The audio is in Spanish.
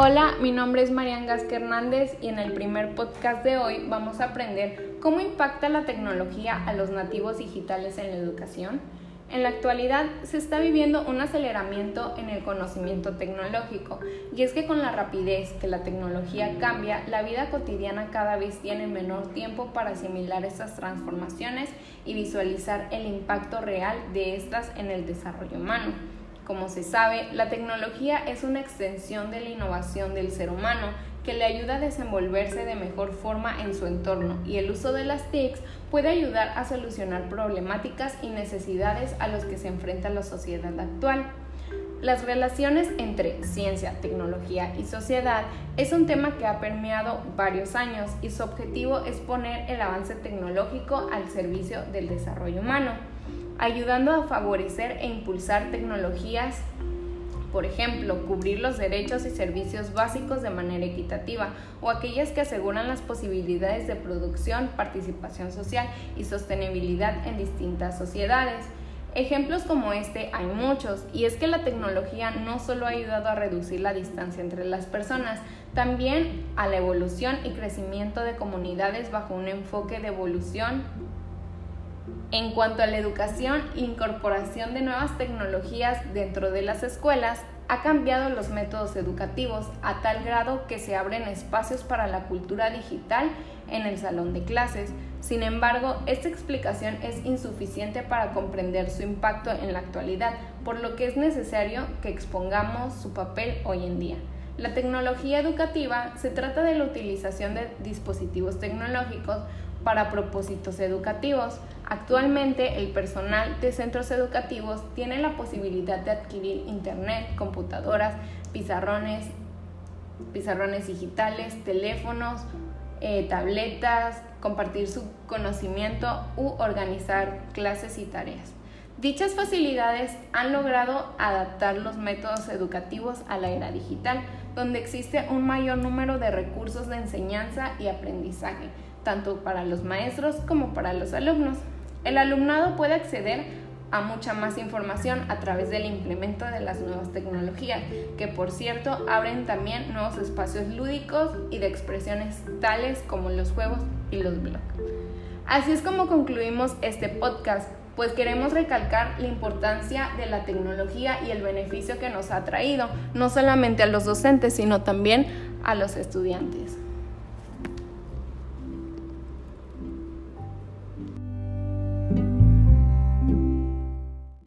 Hola, mi nombre es Marian Gasque Hernández y en el primer podcast de hoy vamos a aprender cómo impacta la tecnología a los nativos digitales en la educación. En la actualidad se está viviendo un aceleramiento en el conocimiento tecnológico y es que con la rapidez que la tecnología cambia, la vida cotidiana cada vez tiene menor tiempo para asimilar estas transformaciones y visualizar el impacto real de estas en el desarrollo humano. Como se sabe, la tecnología es una extensión de la innovación del ser humano que le ayuda a desenvolverse de mejor forma en su entorno y el uso de las TICs puede ayudar a solucionar problemáticas y necesidades a los que se enfrenta la sociedad actual. Las relaciones entre ciencia, tecnología y sociedad es un tema que ha permeado varios años y su objetivo es poner el avance tecnológico al servicio del desarrollo humano ayudando a favorecer e impulsar tecnologías, por ejemplo, cubrir los derechos y servicios básicos de manera equitativa o aquellas que aseguran las posibilidades de producción, participación social y sostenibilidad en distintas sociedades. Ejemplos como este hay muchos, y es que la tecnología no solo ha ayudado a reducir la distancia entre las personas, también a la evolución y crecimiento de comunidades bajo un enfoque de evolución en cuanto a la educación, la incorporación de nuevas tecnologías dentro de las escuelas ha cambiado los métodos educativos a tal grado que se abren espacios para la cultura digital en el salón de clases. Sin embargo, esta explicación es insuficiente para comprender su impacto en la actualidad, por lo que es necesario que expongamos su papel hoy en día. La tecnología educativa se trata de la utilización de dispositivos tecnológicos para propósitos educativos. Actualmente el personal de centros educativos tiene la posibilidad de adquirir internet, computadoras, pizarrones, pizarrones digitales, teléfonos, eh, tabletas, compartir su conocimiento u organizar clases y tareas. Dichas facilidades han logrado adaptar los métodos educativos a la era digital, donde existe un mayor número de recursos de enseñanza y aprendizaje, tanto para los maestros como para los alumnos. El alumnado puede acceder a mucha más información a través del implemento de las nuevas tecnologías, que por cierto abren también nuevos espacios lúdicos y de expresiones tales como los juegos y los blogs. Así es como concluimos este podcast, pues queremos recalcar la importancia de la tecnología y el beneficio que nos ha traído, no solamente a los docentes, sino también a los estudiantes.